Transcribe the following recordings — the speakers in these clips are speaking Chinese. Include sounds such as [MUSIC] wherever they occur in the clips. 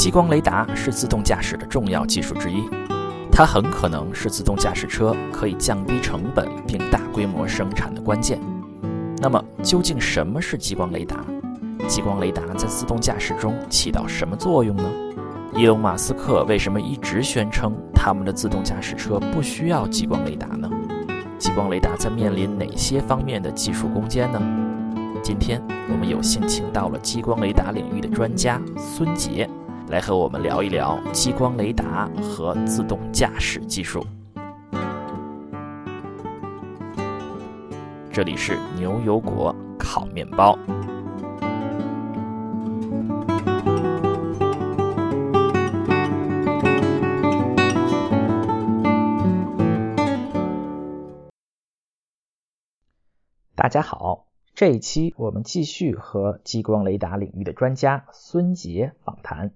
激光雷达是自动驾驶的重要技术之一，它很可能是自动驾驶车可以降低成本并大规模生产的关键。那么，究竟什么是激光雷达？激光雷达在自动驾驶中起到什么作用呢？伊隆·马斯克为什么一直宣称他们的自动驾驶车不需要激光雷达呢？激光雷达在面临哪些方面的技术攻坚呢？今天我们有幸请到了激光雷达领域的专家孙杰，来和我们聊一聊激光雷达和自动驾驶技术。这里是牛油果烤面包。大家好，这一期我们继续和激光雷达领域的专家孙杰访谈。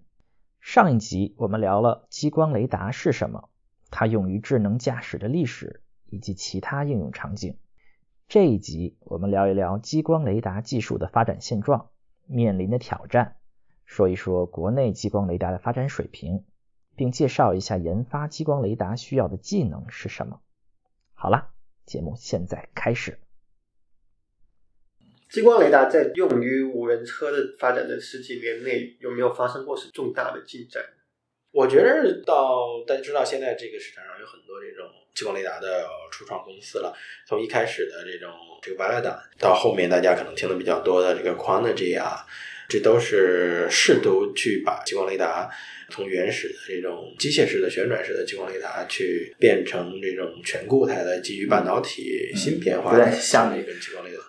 上一集我们聊了激光雷达是什么，它用于智能驾驶的历史以及其他应用场景。这一集我们聊一聊激光雷达技术的发展现状、面临的挑战，说一说国内激光雷达的发展水平，并介绍一下研发激光雷达需要的技能是什么。好了，节目现在开始。激光雷达在用于无人车的发展的十几年内，有没有发生过是重大的进展？我觉得到大家知道，现在这个市场上有很多这种激光雷达的初创公司了。从一开始的这种这个 Velodyne，到后面大家可能听的比较多的这个 Quantigy 啊，这都是试图去把激光雷达从原始的这种机械式的旋转式的激光雷达，去变成这种全固态的基于半导体芯片化的像一个激光雷达。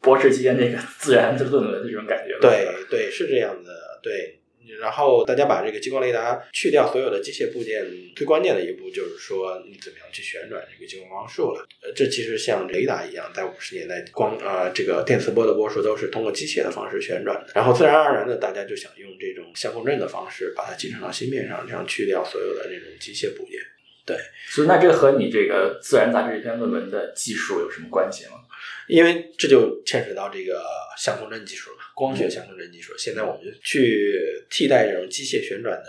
博士期间那个 [LAUGHS] 自然的论文的这种感觉，对对是这样的，对。然后大家把这个激光雷达去掉所有的机械部件，最关键的一步就是说你怎么样去旋转这个激光光束了。呃，这其实像雷达一样，在五十年代光呃这个电磁波的波束都是通过机械的方式旋转的。然后自然而然的大家就想用这种相控阵的方式把它集成到芯片上，这样去掉所有的这种机械部件。对，所以那这和你这个自然杂志这篇论文的技术有什么关系吗？因为这就牵扯到这个相控阵技术了，光学相控阵技术。现在我们去替代这种机械旋转的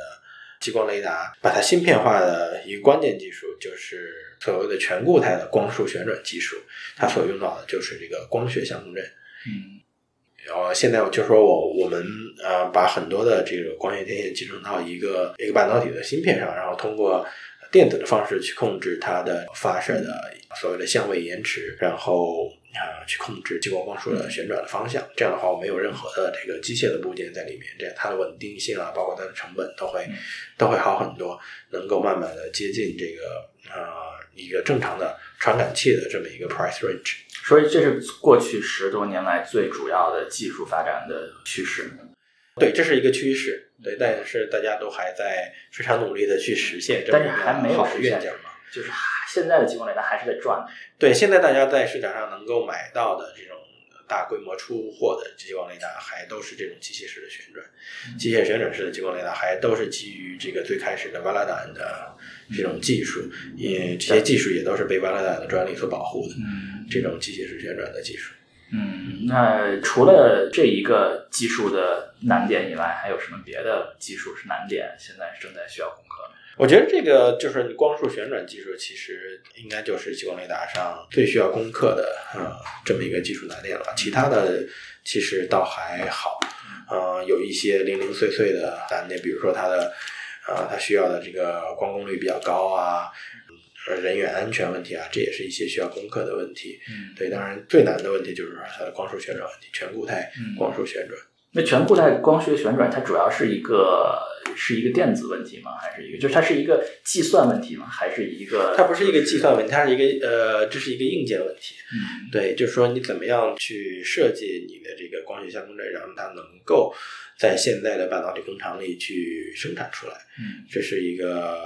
激光雷达，把它芯片化的一个关键技术，就是所谓的全固态的光束旋转技术。它所用到的就是这个光学相控阵。嗯，然后现在就说我我们呃把很多的这个光学天线集成到一个一个半导体的芯片上，然后通过电子的方式去控制它的发射的所谓的相位延迟，然后。啊，去控制激光光束的旋转的方向，这样的话，我没有任何的这个机械的部件在里面，这样它的稳定性啊，包括它的成本都会都会好很多，能够慢慢的接近这个呃一个正常的传感器的这么一个 price range。所以这是过去十多年来最主要的技术发展的趋势。对，这是一个趋势。对，但是大家都还在非常努力的去实现这么一个好的愿景嘛。就是现在的激光雷达还是在转。对，现在大家在市场上能够买到的这种大规模出货的激光雷达，还都是这种机械式的旋转，机械旋转式的激光雷达，还都是基于这个最开始的 d a n 的这种技术，因为这些技术也都是被 d a n 的专利所保护的。嗯，这种机械式旋转的技术。嗯，那除了这一个技术的难点以外，还有什么别的技术是难点？现在正在需要攻克的？我觉得这个就是光束旋转技术，其实应该就是激光雷达上最需要攻克的呃这么一个技术难点了。其他的其实倒还好，呃，有一些零零碎碎的难点，比如说它的呃它需要的这个光功率比较高啊，人员安全问题啊，这也是一些需要攻克的问题。嗯，对，当然最难的问题就是它的光束旋转问题，全固态光束旋转。那全固态光学旋转，它主要是一个是一个电子问题吗？还是一个就是它是一个计算问题吗？还是一个？它不是一个计算问题，它是一个呃，这是一个硬件问题。嗯，对，就是说你怎么样去设计你的这个光学相控阵，让它能够在现在的半导体工厂里去生产出来。嗯，这是一个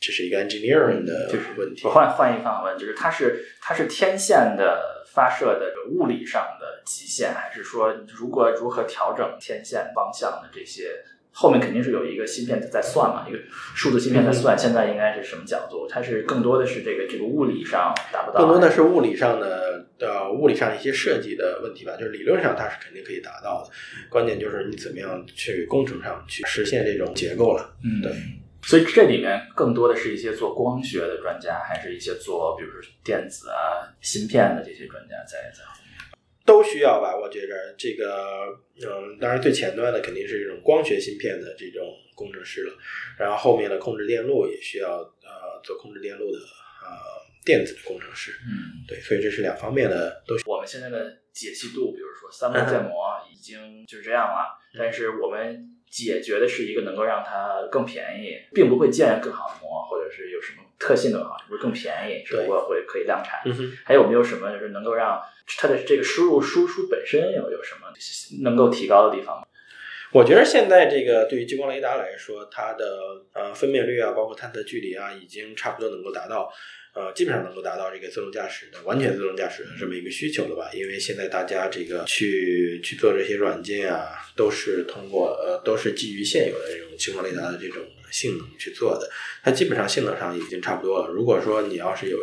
这是一个 engineering 的问题。我换换一个方法问，就是它是它是天线的。发射的物理上的极限，还是说如果如何调整天线方向的这些后面肯定是有一个芯片在算嘛，一个数字芯片在算，现在应该是什么角度？它是更多的是这个这个物理上达不到，更多的是物理上的呃物理上一些设计的问题吧，就是理论上它是肯定可以达到的，关键就是你怎么样去工程上去实现这种结构了。嗯，对。所以这里面更多的是一些做光学的专家，还是一些做比如说电子啊、芯片的这些专家在在后面。都需要吧，我觉着这个，嗯，当然最前端的肯定是这种光学芯片的这种工程师了，然后后面的控制电路也需要呃做控制电路的呃电子的工程师，嗯，对，所以这是两方面的都。我们现在的解析度，比如说三维建模已经就这样了，但是我们解决的是一个能够让它更便宜，并不会建更好的膜，或者是有什么特性更好，不是更便宜，只不过会可以量产。嗯，还有没有什么就是能够让它的这个输入输出本身有有什么能够提高的地方吗？我觉得现在这个对于激光雷达来说，它的呃分辨率啊，包括探测距离啊，已经差不多能够达到。呃，基本上能够达到这个自动驾驶的完全自动驾驶的这么一个需求了吧？因为现在大家这个去去做这些软件啊，都是通过呃，都是基于现有的这种激光雷达的这种性能去做的。它基本上性能上已经差不多了。如果说你要是有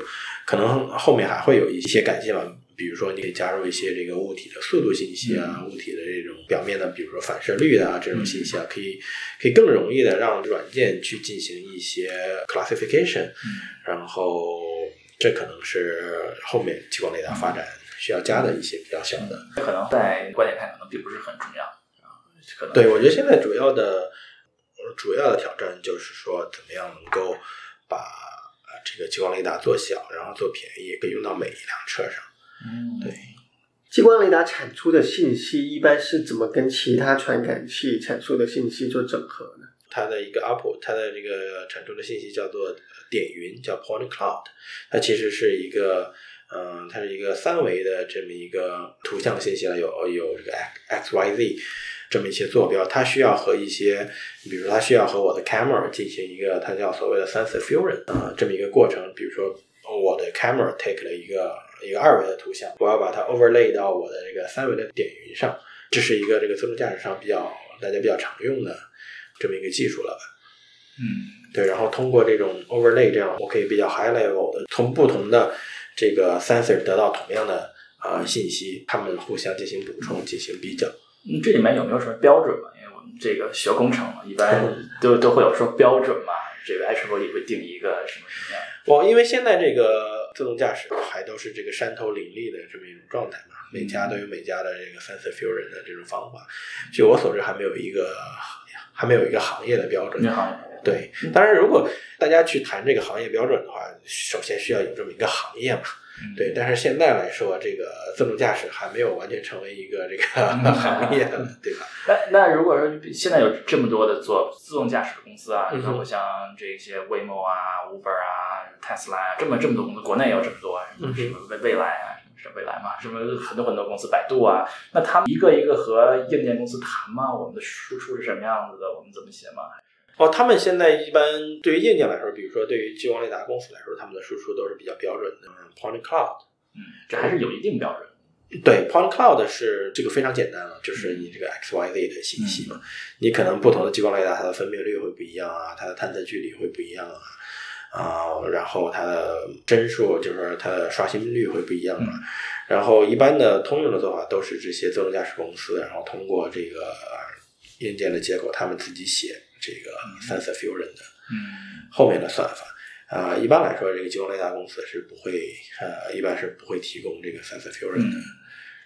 可能后面还会有一些改进吧，比如说你可以加入一些这个物体的速度信息啊，物体的这种表面的，比如说反射率啊这种信息啊，可以可以更容易的让软件去进行一些 classification，然后这可能是后面激光雷达发展需要加的一些比较小的。可能在观点看，可能并不是很重要啊。可能对，我觉得现在主要的主要的挑战就是说，怎么样能够把呃这个激光雷达做小，然后做便宜，可以用到每一辆车上。嗯，对。激光雷达产出的信息一般是怎么跟其他传感器产出的信息做整合呢？它的一个 output，它的这个产出的信息叫做点云，叫 point cloud。它其实是一个，嗯、它是一个三维的这么一个图像信息了，有有这个 x x y z 这么一些坐标，它需要和一些，比如说它需要和我的 camera 进行一个它叫所谓的 sensor fusion 啊、这么一个过程。比如说我的 camera take 了一个一个二维的图像，我要把它 overlay 到我的这个三维的点云上，这是一个这个自动驾驶上比较大家比较常用的这么一个技术了吧。嗯对，然后通过这种 overlay，这样我可以比较 high level 的从不同的这个 sensor 得到同样的啊、呃信息，它们互相进行补充、进行比较。嗯，这里面有没有什么标准嘛？因为我们这个学工程嘛，一般 [LAUGHS] 都都会有说标准嘛。这个 i t r i 会定一个什么什么样？我因为现在这个自动驾驶还都是这个山头林立的这么一种状态嘛，每家都有每家的这个 sensor fusion 的这种方法。据我所知，还没有一个还没有一个行业的标准因。为好像对，当然，如果大家去谈这个行业标准的话，首先需要有这么一个行业嘛。对，但是现在来说，这个自动驾驶还没有完全成为一个这个行业的，对吧？那那如果说现在有这么多的做自动驾驶的公司啊，包括像这些 Waymo 啊、Uber 啊、Tesla 啊，这么这么多公司，国内有这么多，什么未未来啊，什么是未来嘛，什么很多很多公司，百度啊，那他们一个一个和硬件公司谈吗？我们的输出是什么样子的？我们怎么写嘛？哦，他们现在一般对于硬件来说，比如说对于激光雷达公司来说，他们的输出都是比较标准的嗯 point cloud。嗯，这还是有一定标准。对，point cloud 是这个非常简单了，就是你这个 x y z 的信息嘛，你可能不同的激光雷达它的分辨率会不一样啊，它的探测距离会不一样啊，啊、然后它的帧数就是它的刷新率会不一样啊，然后一般的通用的做法都是这些自动驾驶公司，然后通过这个呃硬件的接口，他们自己写这个 sensor fusion 的嗯后面的算法。啊、一般来说，这个激光雷达公司是不会，呃，一般是不会提供这个 sensor fusion 的嗯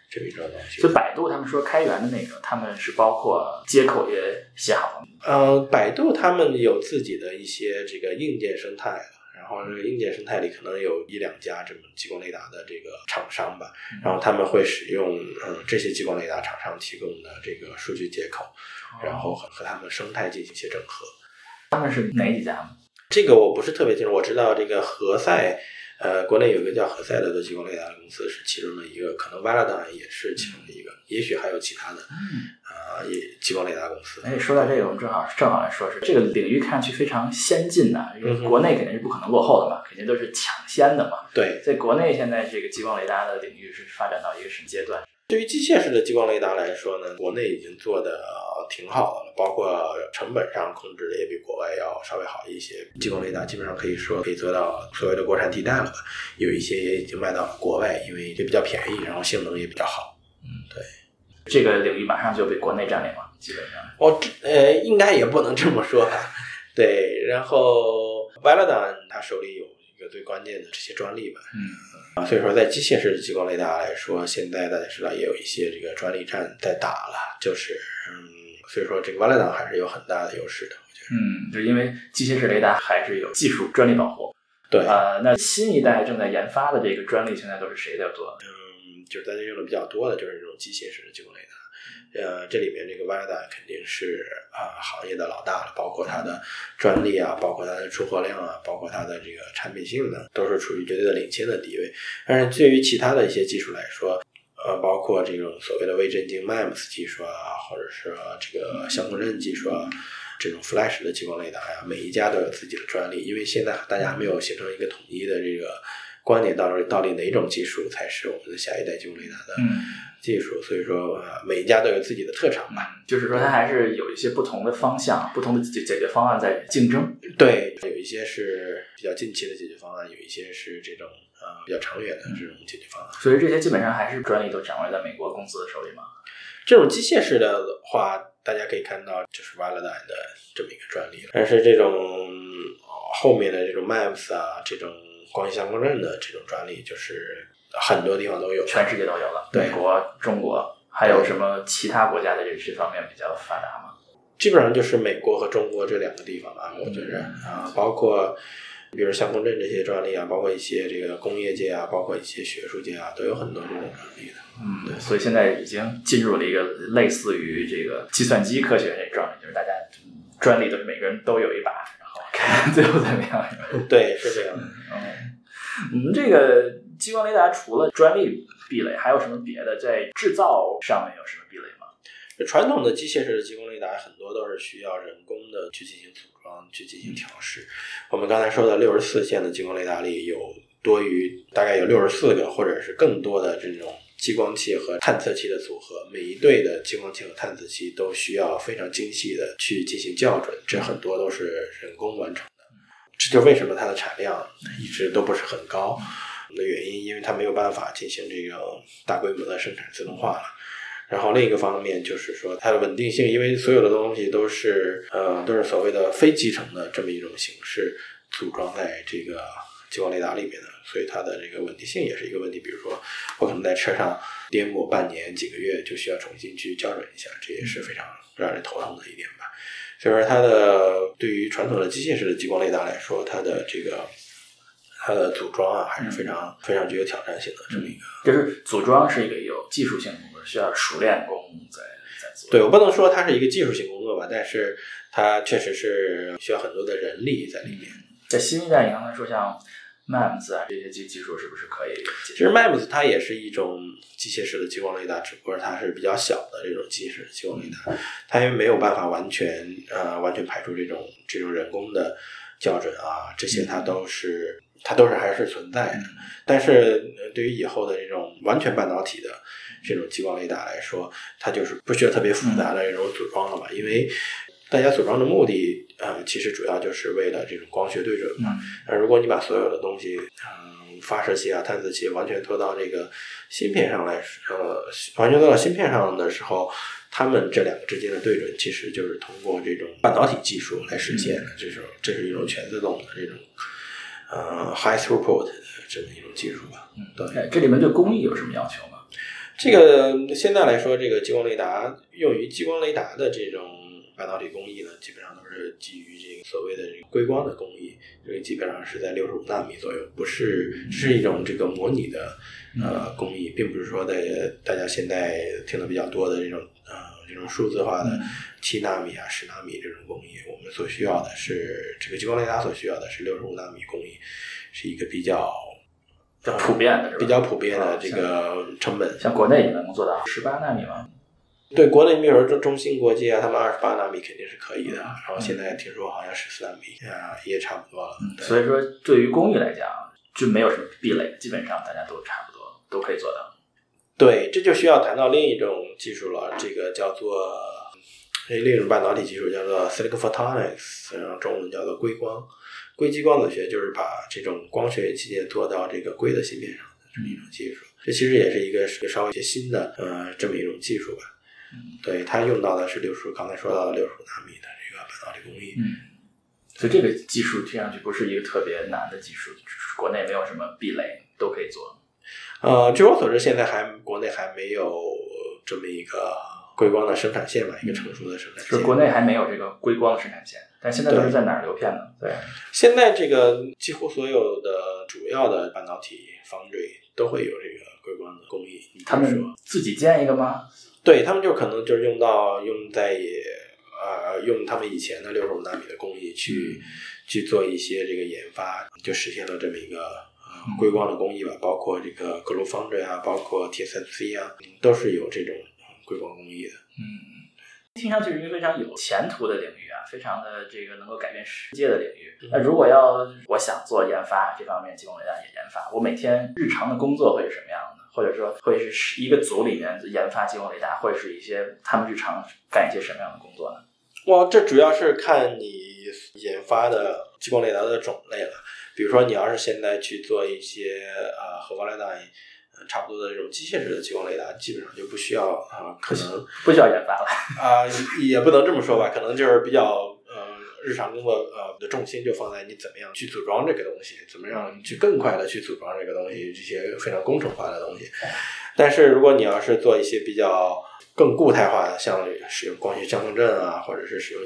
这么一种东西。就百度他们说开源的那个，他们是包括接口也写好了。呃，百度他们有自己的一些这个硬件生态了，然后这个硬件生态里可能有一两家这么激光雷达的这个厂商吧，然后他们会使用嗯这些激光雷达厂商提供的这个数据接口，然后和和他们的生态进行一些整合。他们是哪几家？这个我不是特别清楚，我知道这个何赛，呃，国内有一个叫何赛的做激光雷达的公司是其中的一个，可能 Velodyne 也是其中的一个，也许还有其他的，呃，也激光雷达公司。哎，说到这个，我们正好正好来说是这个领域看上去非常先进呐、因为国内肯定是不可能落后的嘛，肯定都是抢先的嘛。对，在国内现在这个激光雷达的领域是发展到一个什么阶段？对于机械式的激光雷达来说呢，国内已经做的挺好的了，包括成本上控制的也比国外要稍微好一些。激光雷达基本上可以说可以做到所谓的国产替代了吧，有一些也已经卖到了国外，因为也比较便宜，然后性能也比较好。嗯，对这个领域马上就被国内占领了，基本上。哦，这呃，应该也不能这么说吧。对，然后 v a l a d a n 它手里有一个最关键的这些专利吧。嗯啊，所以说在机械式激光雷达来说，现在大家知道也有一些这个专利战在打了，就是嗯，所以说这个 v a l a d a n 还是有很大的优势的，我觉得。嗯，就是因为机械式雷达还是有技术专利保护。对，呃，那新一代正在研发的这个专利现在都是谁在做？嗯，就是大家用的比较多的就是这种机械式的激光雷达。呃，这里面这个 v a l a d a 肯定是啊、行业的老大了，包括它的专利啊，包括它的出货量啊，包括它的这个产品性能，都是处于绝对的领先的地位。但是对于其他的一些技术来说，呃，包括这种所谓的微震镜 MEMS 技术啊，或者是这个相控阵技术啊，这种 Flash 的激光雷达呀，每一家都有自己的专利，因为现在大家还没有形成一个统一的这个观点，到底到底哪种技术才是我们的下一代激光雷达的嗯，技术，所以说呃每一家都有自己的特长吧。就是说它还是有一些不同的方向、不同的解解决方案在竞争。对，有一些是比较近期的解决方案，有一些是这种呃比较长远的这种解决方案。所以这些基本上还是专利都掌握在美国公司的手里嘛。这种机械式的话，大家可以看到就是 v a l a d a 的这么一个专利，但是这种呃后面的这种 MAPS 啊，这种光学相控阵的这种专利，就是很多地方都有。全世界都有了，美国、中国，还有什么其他国家的这这方面比较发达吗？基本上就是美国和中国这两个地方吧，我觉着啊，包括比如相控阵这些专利啊，包括一些这个工业界啊，包括一些学术界啊，都有很多这种专利的。嗯，对，所以现在已经进入了一个类似于这个计算机科学这状态，就是大家专利都是每个人都有一把，然后看最后怎么样。对，是这样的。嗯，我们这个激光雷达除了专利壁垒，还有什么别的？在制造上面有什么壁垒吗？传统的机械式的激光雷达很多都是需要人工的去进行组装、去进行调试。我们刚才说的六十四线的激光雷达里有多于大概有六十四个或者是更多的这种激光器和探测器的组合，每一对的激光器和探测器都需要非常精细的去进行校准，这很多都是人工完成的。这就为什么它的产量一直都不是很高的原因，因为它没有办法进行这个大规模的生产自动化了。然后另一个方面就是说它的稳定性，因为所有的东西都是呃都是所谓的非集成的这么一种形式组装在这个激光雷达里面的，所以它的这个稳定性也是一个问题。比如说我可能在车上颠簸半年几个月，就需要重新去校准一下，这也是非常让人头疼的一点吧。所以说它的对于传统的机械式的激光雷达来说，它的这个它的组装啊还是非常非常具有挑战性的这么一个。就是组装是一个有技术性的工作，需要熟练工在在做。对我不能说它是一个技术性工作吧，但是它确实是需要很多的人力在里面。在新一代，你刚才说像 MEMS 啊这些技技术是不是可以？其实 MEMS 它也是一种机械式的激光雷达，只不过它是比较小的这种机械式的激光雷达，它因为没有办法完全呃完全排除这种这种人工的校准啊，这些它都是它都是还是存在的。但是呃对于以后的这种完全半导体的这种激光雷达来说，它就是不需要特别复杂的这种组装了嘛，因为大家组装的目的，呃，其实主要就是为了这种光学对准嘛。嗯那如果你把所有的东西，嗯，发射器啊、探测器完全拖到这个芯片上来，呃，完全拖到芯片上的时候，它们这两个之间的对准，其实就是通过这种半导体技术来实现的。这种这是一种全自动的这种，呃，high throughput 的这么一种技术吧。嗯，对。哎这里面对工艺有什么要求吗？这个现在来说，这个激光雷达用于激光雷达的这种半导体工艺呢，基本上都是基于这个所谓的这个硅光的工艺，这个基本上是在六十五纳米左右，不是是一种这个模拟的呃工艺，并不是说在大家现在听的比较多的这种呃这种数字化的七纳米啊、十纳米这种工艺，我们所需要的是这个激光雷达所需要的是六十五纳米工艺，是一个比较比较普遍的？比较普遍的啊这个成本。像国内你们能做到十八纳米吗？对，国内比如说中中芯国际啊，他们二十八纳米肯定是可以的。嗯然后现在听说好像十四纳米啊，也差不多了。所以说，对于工艺来讲，就没有什么壁垒，基本上大家都差不多都可以做到。对，这就需要谈到另一种技术了，这个叫做另一种半导体技术叫做 silicon photonics，然后中文叫做硅光。硅基光子学就是把这种光学器件做到这个硅的芯片上的这么一种技术。这其实也是一个是稍微一些新的呃这么一种技术吧。嗯，对，它用到的是六十，刚才说到的六十纳米的这个半导体工艺。嗯，所以这个技术听上去不是一个特别难的技术，国内没有什么壁垒，都可以做。呃，据我所知，现在还国内还没有这么一个硅光的生产线吧，一个成熟的生产线。是国内还没有这个硅光的生产线，但现在都是在哪儿流片呢？对，现在这个几乎所有的主要的半导体 foundry 都会有这个硅光的工艺。他们说自己建一个吗？对他们就可能就是用到用在呃用他们以前的六十五纳米的工艺去、去做一些这个研发，就实现了这么一个呃硅光的工艺吧，包括这个 Glue Foundry 啊，包括 TSMC 啊，都是有这种硅光工艺的。嗯，听上去是一个非常有前途的领域啊，非常的这个能够改变世界的领域。那如果要我想做研发这方面，激光雷达也研发，我每天日常的工作会是什么样的？或者说会是一个组里面研发激光雷达，会是一些他们日常干一些什么样的工作呢？哇，这主要是看你研发的激光雷达的种类了。比如说，你要是现在去做一些呃和光雷达呃差不多的这种机械式的激光雷达，基本上就不需要啊、可能不需要研发了。啊、也不能这么说吧，可能就是比较呃日常工作呃的重心就放在你怎么样去组装这个东西，怎么样去更快的去组装这个东西，这些非常工程化的东西。但是如果你要是做一些比较更固态化的，像使用光学相控阵啊，或者是使用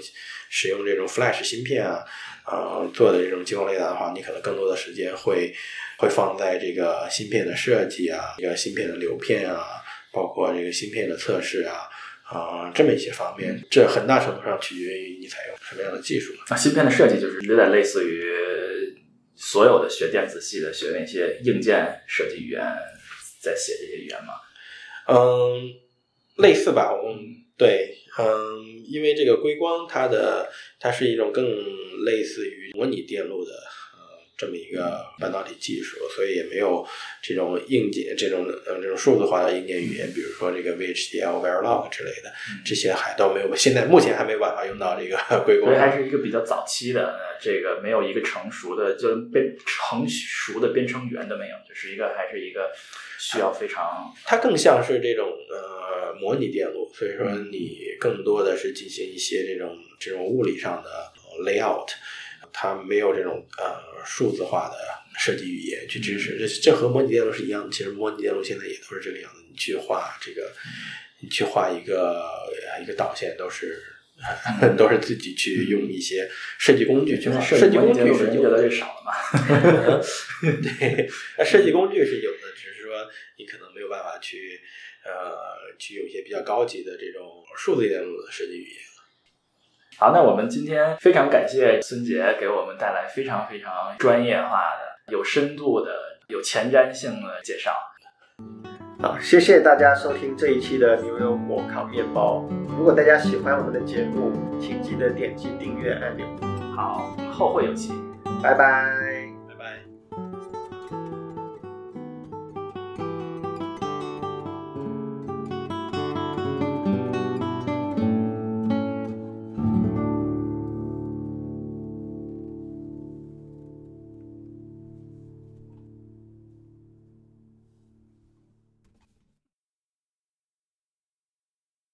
使用这种 flash 芯片啊，呃做的这种激光雷达的话，你可能更多的时间会会放在这个芯片的设计啊，这个芯片的流片啊，包括这个芯片的测试啊。啊、这么一些方面，这很大程度上取决于你采用什么样的技术。那芯片的设计就是有点类似于所有的学电子系的学那些硬件设计语言，在写这些语言嘛。嗯，类似吧，嗯，对，嗯，因为这个硅光它的它是一种更类似于模拟电路的呃这么一个半导体技术，所以也没有这种硬件这种呃这种数字化的硬件语言，比如说这个 VHDL、Verilog 之类的，这些还都没有，现在目前还没有办法用到这个 [LAUGHS] 硅谷所以。还是一个比较早期的，呃，这个没有一个成熟的，就编成熟的编程语言都没有，就是一个还是一个需要非常它更像是这种呃模拟电路，所以说你更多的是进行一些这种这种物理上的呃 layout，它没有这种呃数字化的设计语言去支持。这这和模拟电路是一样的，其实模拟电路现在也都是这个样子，你去画这个，你去画一个呃一个导线都是。[LAUGHS] 都是自己去用一些设计工具去画，设计工具是越来越，少了嘛。[LAUGHS] 对，那设计工具是有的，只是说你可能没有办法去呃去有一些比较高级的这种数字电路的设计语言。好，那我们今天非常感谢孙杰给我们带来非常非常专业化的、有深度的、有前瞻性的介绍。好，谢谢大家收听这一期的牛油果烤面包。如果大家喜欢我们的节目，请记得点击订阅按钮。好，后会有期。拜拜。